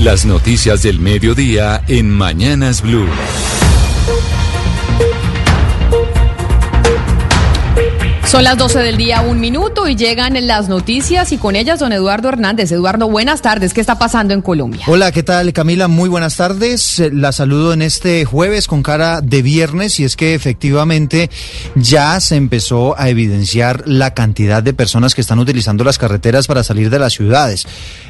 Las noticias del mediodía en Mañanas Blue. Son las 12 del día, un minuto, y llegan las noticias y con ellas don Eduardo Hernández. Eduardo, buenas tardes. ¿Qué está pasando en Colombia? Hola, ¿qué tal Camila? Muy buenas tardes. Eh, La saludo en este jueves con cara de viernes y es que efectivamente ya se empezó a evidenciar la cantidad de personas que están utilizando las carreteras para salir de las ciudades.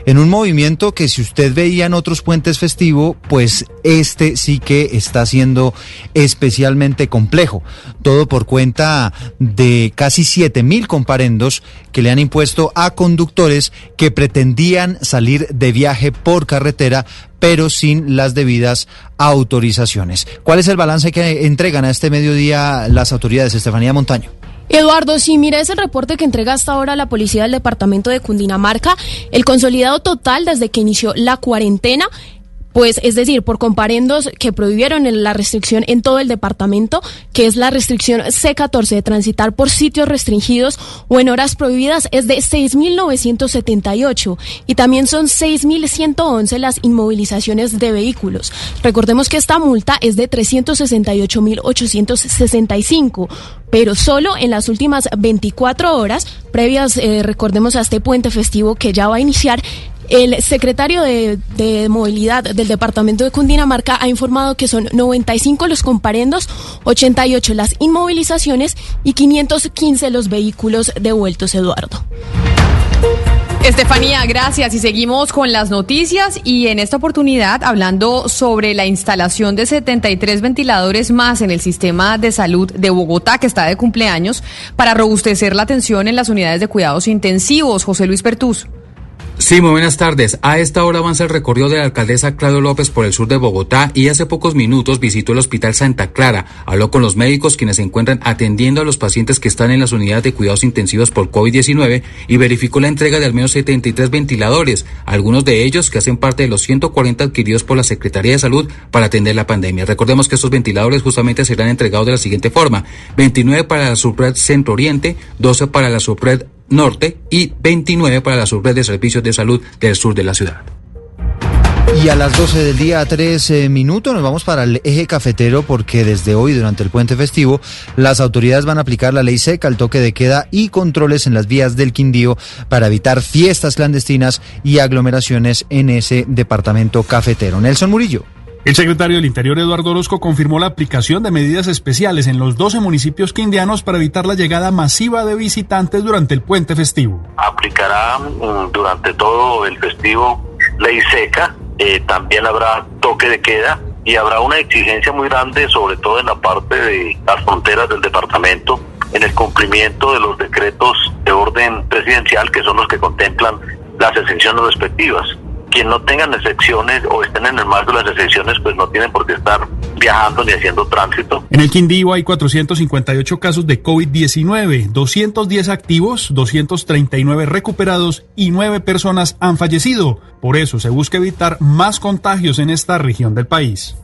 En un movimiento que si usted veía en otros puentes festivos, pues este sí que está siendo especialmente complejo. Todo por cuenta de casi 7 mil comparendos que le han impuesto a conductores que pretendían salir de viaje por carretera pero sin las debidas autorizaciones. ¿Cuál es el balance que entregan a este mediodía las autoridades, Estefanía Montaño? Eduardo, si mira ese reporte que entrega hasta ahora la policía del departamento de Cundinamarca, el consolidado total desde que inició la cuarentena pues es decir, por comparendos que prohibieron la restricción en todo el departamento, que es la restricción C14 de transitar por sitios restringidos o en horas prohibidas, es de 6.978 y también son 6.111 las inmovilizaciones de vehículos. Recordemos que esta multa es de 368.865 pero solo en las últimas 24 horas previas, eh, recordemos a este puente festivo que ya va a iniciar, el secretario de, de, Movilidad del Departamento de Cundinamarca ha informado que son 95 los comparendos, 88 las inmovilizaciones y 515 los vehículos devueltos, Eduardo. Estefanía, gracias. Y seguimos con las noticias y en esta oportunidad hablando sobre la instalación de 73 ventiladores más en el sistema de salud de Bogotá, que está de cumpleaños, para robustecer la atención en las unidades de cuidados intensivos. José Luis Pertús. Sí, muy buenas tardes. A esta hora avanza el recorrido de la alcaldesa Claudio López por el sur de Bogotá y hace pocos minutos visitó el Hospital Santa Clara. Habló con los médicos quienes se encuentran atendiendo a los pacientes que están en las unidades de cuidados intensivos por COVID-19 y verificó la entrega de al menos 73 ventiladores, algunos de ellos que hacen parte de los 140 adquiridos por la Secretaría de Salud para atender la pandemia. Recordemos que estos ventiladores justamente serán entregados de la siguiente forma. 29 para la subred Centro Oriente, 12 para la subred Norte y 29 para la de servicios de salud del sur de la ciudad. Y a las 12 del día, a 3 minutos, nos vamos para el eje cafetero porque desde hoy, durante el puente festivo, las autoridades van a aplicar la ley seca, el toque de queda y controles en las vías del Quindío para evitar fiestas clandestinas y aglomeraciones en ese departamento cafetero. Nelson Murillo. El secretario del Interior, Eduardo Orozco, confirmó la aplicación de medidas especiales en los 12 municipios quindianos para evitar la llegada masiva de visitantes durante el puente festivo. Aplicará mm, durante todo el festivo ley seca, eh, también habrá toque de queda y habrá una exigencia muy grande, sobre todo en la parte de las fronteras del departamento, en el cumplimiento de los decretos de orden presidencial, que son los que contemplan las exenciones respectivas quien no tengan excepciones o estén en el marco de las excepciones, pues no tienen por qué estar viajando ni haciendo tránsito. En el Quindío hay 458 casos de COVID-19, 210 activos, 239 recuperados y 9 personas han fallecido. Por eso se busca evitar más contagios en esta región del país.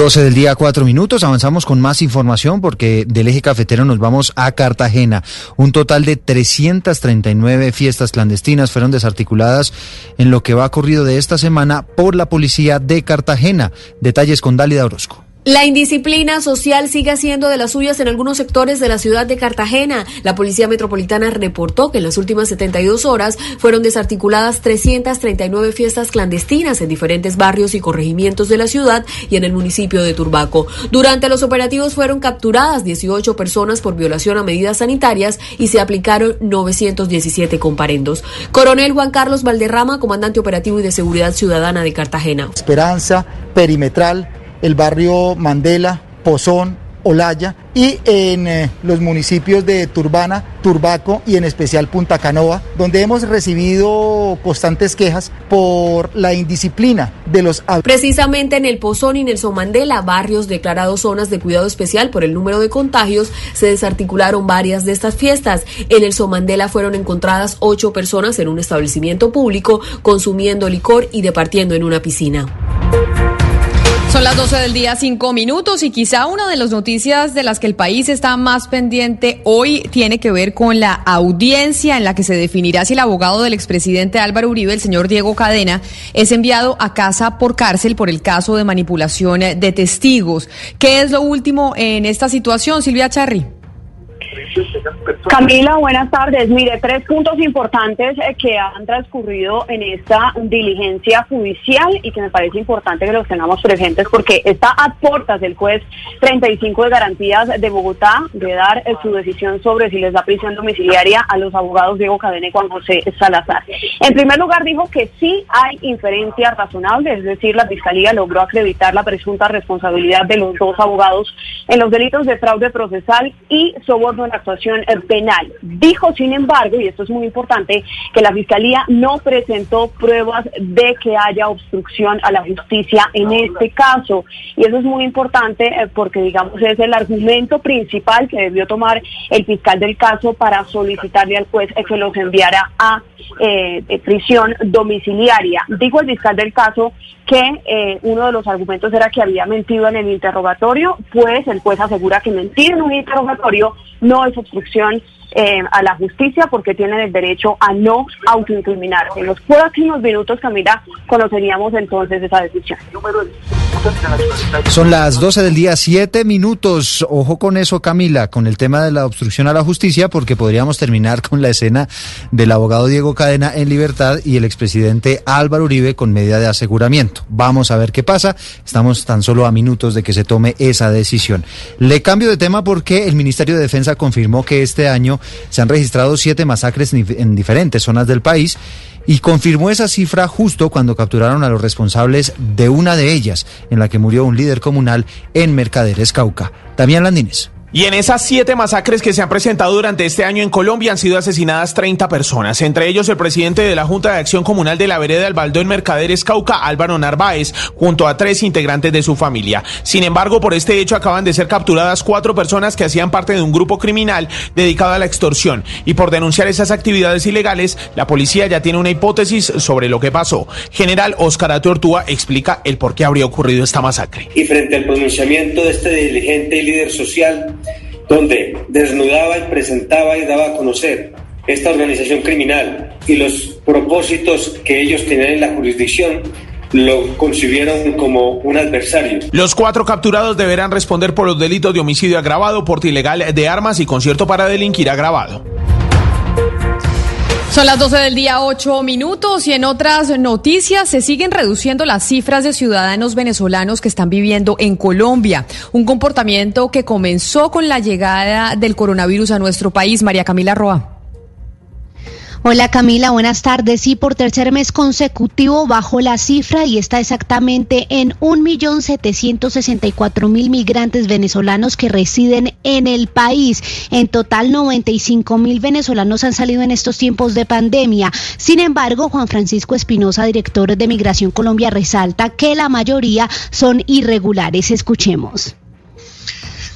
12 del día, 4 minutos. Avanzamos con más información porque del eje cafetero nos vamos a Cartagena. Un total de 339 fiestas clandestinas fueron desarticuladas en lo que va corrido de esta semana por la policía de Cartagena. Detalles con Dálida Orozco. La indisciplina social sigue siendo de las suyas en algunos sectores de la ciudad de Cartagena. La Policía Metropolitana reportó que en las últimas 72 horas fueron desarticuladas 339 fiestas clandestinas en diferentes barrios y corregimientos de la ciudad y en el municipio de Turbaco. Durante los operativos fueron capturadas 18 personas por violación a medidas sanitarias y se aplicaron 917 comparendos. Coronel Juan Carlos Valderrama, comandante operativo y de seguridad ciudadana de Cartagena. Esperanza, perimetral el barrio Mandela, Pozón, Olaya y en eh, los municipios de Turbana, Turbaco y en especial Punta Canoa, donde hemos recibido constantes quejas por la indisciplina de los Precisamente en el Pozón y Nelson Mandela, barrios declarados zonas de cuidado especial por el número de contagios, se desarticularon varias de estas fiestas. En el Mandela fueron encontradas ocho personas en un establecimiento público consumiendo licor y departiendo en una piscina. Son las 12 del día, cinco minutos, y quizá una de las noticias de las que el país está más pendiente hoy tiene que ver con la audiencia en la que se definirá si el abogado del expresidente Álvaro Uribe, el señor Diego Cadena, es enviado a casa por cárcel por el caso de manipulación de testigos. ¿Qué es lo último en esta situación, Silvia Charri? Camila, buenas tardes. Mire, tres puntos importantes eh, que han transcurrido en esta diligencia judicial y que me parece importante que los tengamos presentes porque está a puertas del juez 35 de garantías de Bogotá de dar eh, su decisión sobre si les da prisión domiciliaria a los abogados Diego Cadena y Juan José Salazar. En primer lugar, dijo que sí hay inferencia razonable, es decir, la Fiscalía logró acreditar la presunta responsabilidad de los dos abogados en los delitos de fraude procesal y soborno en actuación eh, penal. Dijo, sin embargo, y esto es muy importante, que la Fiscalía no presentó pruebas de que haya obstrucción a la justicia en este caso. Y eso es muy importante eh, porque, digamos, es el argumento principal que debió tomar el fiscal del caso para solicitarle al juez que los enviara a eh, prisión domiciliaria. Dijo el fiscal del caso que uno de los argumentos era que había mentido en el interrogatorio, pues el juez asegura que mentir en un interrogatorio no es obstrucción eh, a la justicia porque tienen el derecho a no autoincriminarse. En los próximos minutos, Camila, conoceríamos entonces esa decisión. Son las 12 del día, 7 minutos. Ojo con eso, Camila, con el tema de la obstrucción a la justicia, porque podríamos terminar con la escena del abogado Diego Cadena en libertad y el expresidente Álvaro Uribe con medida de aseguramiento. Vamos a ver qué pasa. Estamos tan solo a minutos de que se tome esa decisión. Le cambio de tema porque el Ministerio de Defensa confirmó que este año se han registrado siete masacres en diferentes zonas del país y confirmó esa cifra justo cuando capturaron a los responsables de una de ellas, en la que murió un líder comunal en Mercaderes, Cauca. Damián Landines. Y en esas siete masacres que se han presentado durante este año en Colombia han sido asesinadas 30 personas, entre ellos el presidente de la Junta de Acción Comunal de la Vereda del Baldó en Mercaderes Cauca, Álvaro Narváez, junto a tres integrantes de su familia. Sin embargo, por este hecho acaban de ser capturadas cuatro personas que hacían parte de un grupo criminal dedicado a la extorsión. Y por denunciar esas actividades ilegales, la policía ya tiene una hipótesis sobre lo que pasó. General Óscar Atortúa explica el por qué habría ocurrido esta masacre. Y frente al pronunciamiento de este diligente y líder social, donde desnudaba y presentaba y daba a conocer esta organización criminal y los propósitos que ellos tenían en la jurisdicción, lo concibieron como un adversario. Los cuatro capturados deberán responder por los delitos de homicidio agravado, porte ilegal de armas y concierto para delinquir agravado. Son las 12 del día, 8 minutos y en otras noticias se siguen reduciendo las cifras de ciudadanos venezolanos que están viviendo en Colombia. Un comportamiento que comenzó con la llegada del coronavirus a nuestro país. María Camila Roa. Hola Camila, buenas tardes. Sí, por tercer mes consecutivo bajó la cifra y está exactamente en 1.764.000 migrantes venezolanos que residen en el país. En total, 95.000 venezolanos han salido en estos tiempos de pandemia. Sin embargo, Juan Francisco Espinosa, director de Migración Colombia, resalta que la mayoría son irregulares. Escuchemos.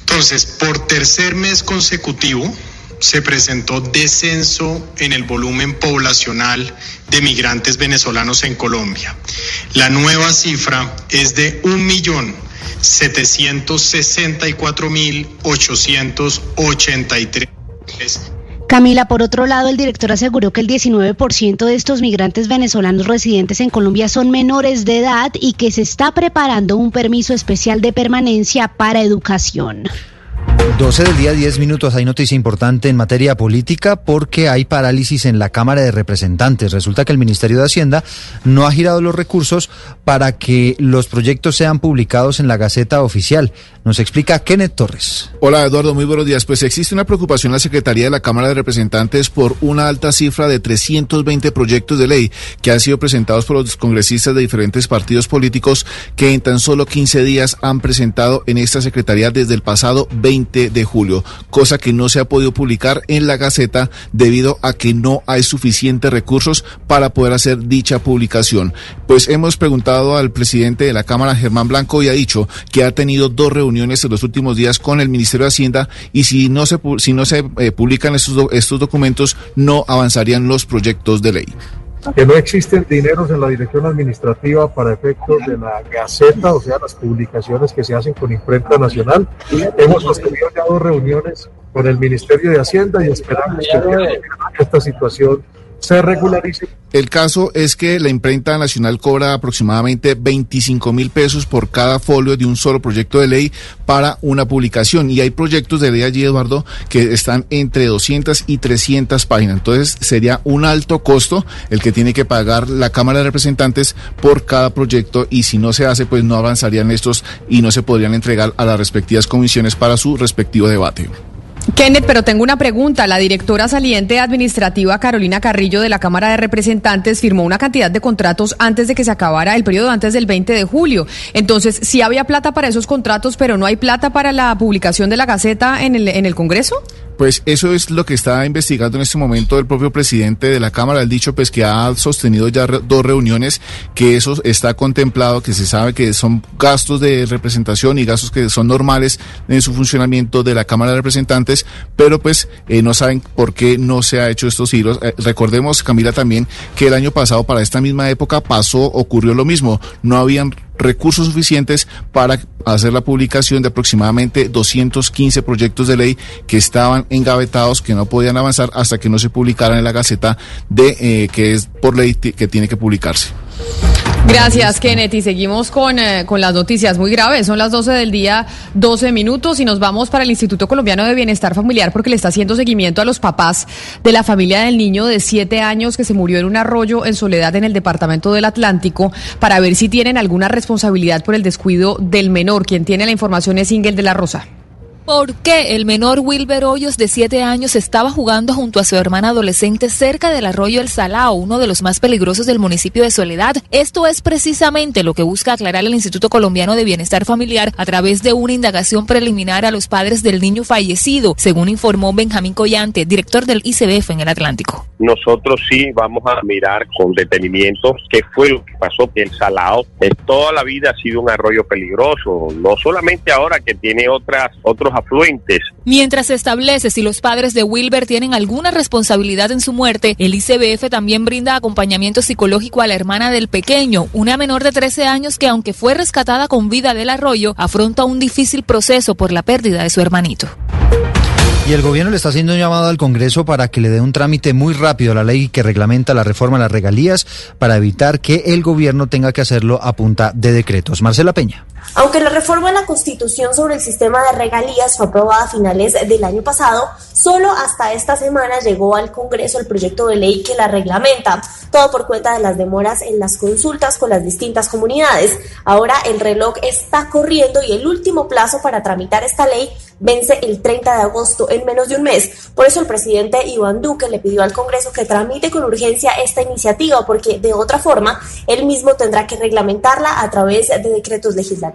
Entonces, por tercer mes consecutivo, se presentó descenso en el volumen poblacional de migrantes venezolanos en Colombia. La nueva cifra es de 1.764.883. Camila, por otro lado, el director aseguró que el 19% de estos migrantes venezolanos residentes en Colombia son menores de edad y que se está preparando un permiso especial de permanencia para educación. 12 del día, 10 minutos. Hay noticia importante en materia política porque hay parálisis en la Cámara de Representantes. Resulta que el Ministerio de Hacienda no ha girado los recursos para que los proyectos sean publicados en la Gaceta Oficial. Nos explica Kenneth Torres. Hola Eduardo, muy buenos días. Pues existe una preocupación en la Secretaría de la Cámara de Representantes por una alta cifra de 320 proyectos de ley que han sido presentados por los congresistas de diferentes partidos políticos que en tan solo 15 días han presentado en esta Secretaría desde el pasado 20 de julio, cosa que no se ha podido publicar en la Gaceta debido a que no hay suficientes recursos para poder hacer dicha publicación. Pues hemos preguntado al presidente de la Cámara, Germán Blanco, y ha dicho que ha tenido dos reuniones en los últimos días con el Ministerio de Hacienda y si no se, si no se eh, publican estos, estos documentos, no avanzarían los proyectos de ley que no existen dineros en la dirección administrativa para efectos de la Gaceta, o sea, las publicaciones que se hacen con imprenta nacional. Hemos sostenido ya dos reuniones con el Ministerio de Hacienda y esperamos que esta situación El caso es que la imprenta nacional cobra aproximadamente 25 mil pesos por cada folio de un solo proyecto de ley para una publicación. Y hay proyectos de ley allí, Eduardo, que están entre 200 y 300 páginas. Entonces sería un alto costo el que tiene que pagar la Cámara de Representantes por cada proyecto y si no se hace, pues no avanzarían estos y no se podrían entregar a las respectivas comisiones para su respectivo debate. Kenneth, pero tengo una pregunta. La directora saliente administrativa Carolina Carrillo de la Cámara de Representantes firmó una cantidad de contratos antes de que se acabara el periodo, antes del 20 de julio. Entonces, sí había plata para esos contratos, pero no hay plata para la publicación de la Gaceta en el, en el Congreso. Pues eso es lo que está investigando en este momento el propio presidente de la Cámara. El dicho pues que ha sostenido ya dos reuniones, que eso está contemplado, que se sabe que son gastos de representación y gastos que son normales en su funcionamiento de la Cámara de Representantes, pero pues eh, no saben por qué no se ha hecho estos giros. Eh, recordemos, Camila, también que el año pasado para esta misma época pasó, ocurrió lo mismo. No habían recursos suficientes para hacer la publicación de aproximadamente 215 proyectos de ley que estaban engavetados, que no podían avanzar hasta que no se publicaran en la Gaceta de eh, que es por ley que tiene que publicarse. Gracias, Kenneth. Y seguimos con, eh, con las noticias muy graves. Son las 12 del día, 12 minutos, y nos vamos para el Instituto Colombiano de Bienestar Familiar porque le está haciendo seguimiento a los papás de la familia del niño de 7 años que se murió en un arroyo en Soledad en el departamento del Atlántico para ver si tienen alguna responsabilidad por el descuido del menor. Quien tiene la información es Ingel de la Rosa. ¿Por qué el menor Wilber Hoyos de 7 años estaba jugando junto a su hermana adolescente cerca del arroyo El Salao, uno de los más peligrosos del municipio de Soledad? Esto es precisamente lo que busca aclarar el Instituto Colombiano de Bienestar Familiar a través de una indagación preliminar a los padres del niño fallecido, según informó Benjamín Collante, director del ICBF en el Atlántico. Nosotros sí vamos a mirar con detenimiento qué fue lo que pasó El Salao. toda la vida ha sido un arroyo peligroso, no solamente ahora que tiene otras otros afluentes. Mientras se establece si los padres de Wilber tienen alguna responsabilidad en su muerte, el ICBF también brinda acompañamiento psicológico a la hermana del pequeño, una menor de 13 años que aunque fue rescatada con vida del arroyo, afronta un difícil proceso por la pérdida de su hermanito. Y el gobierno le está haciendo un llamado al Congreso para que le dé un trámite muy rápido a la ley que reglamenta la reforma de las regalías para evitar que el gobierno tenga que hacerlo a punta de decretos. Marcela Peña. Aunque la reforma de la Constitución sobre el sistema de regalías fue aprobada a finales del año pasado, solo hasta esta semana llegó al Congreso el proyecto de ley que la reglamenta, todo por cuenta de las demoras en las consultas con las distintas comunidades. Ahora el reloj está corriendo y el último plazo para tramitar esta ley vence el 30 de agosto en menos de un mes. Por eso el presidente Iván Duque le pidió al Congreso que tramite con urgencia esta iniciativa, porque de otra forma él mismo tendrá que reglamentarla a través de decretos legislativos.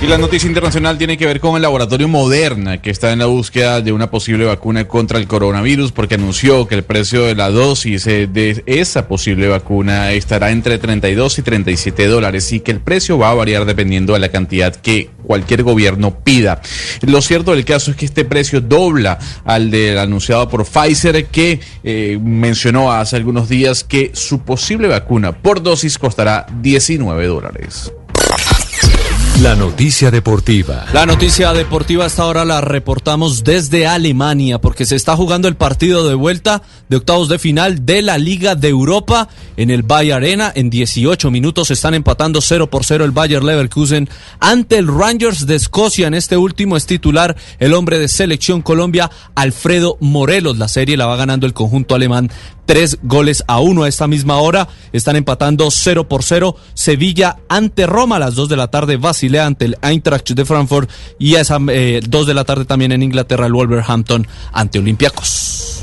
Y la noticia internacional tiene que ver con el laboratorio Moderna, que está en la búsqueda de una posible vacuna contra el coronavirus, porque anunció que el precio de la dosis eh, de esa posible vacuna estará entre 32 y 37 dólares y que el precio va a variar dependiendo de la cantidad que cualquier gobierno pida. Lo cierto del caso es que este precio dobla al del anunciado por Pfizer, que eh, mencionó hace algunos días que su posible vacuna por dosis costará 19 dólares. La noticia deportiva. La noticia deportiva hasta ahora la reportamos desde Alemania porque se está jugando el partido de vuelta de octavos de final de la Liga de Europa en el Bayer Arena. En 18 minutos están empatando 0 por 0 el Bayer Leverkusen ante el Rangers de Escocia. En este último es titular el hombre de selección Colombia, Alfredo Morelos. La serie la va ganando el conjunto alemán tres goles a uno a esta misma hora. Están empatando 0 por 0 Sevilla ante Roma a las 2 de la tarde, Basilea ante el Eintracht de Frankfurt y a esas eh, 2 de la tarde también en Inglaterra el Wolverhampton ante Olympiacos.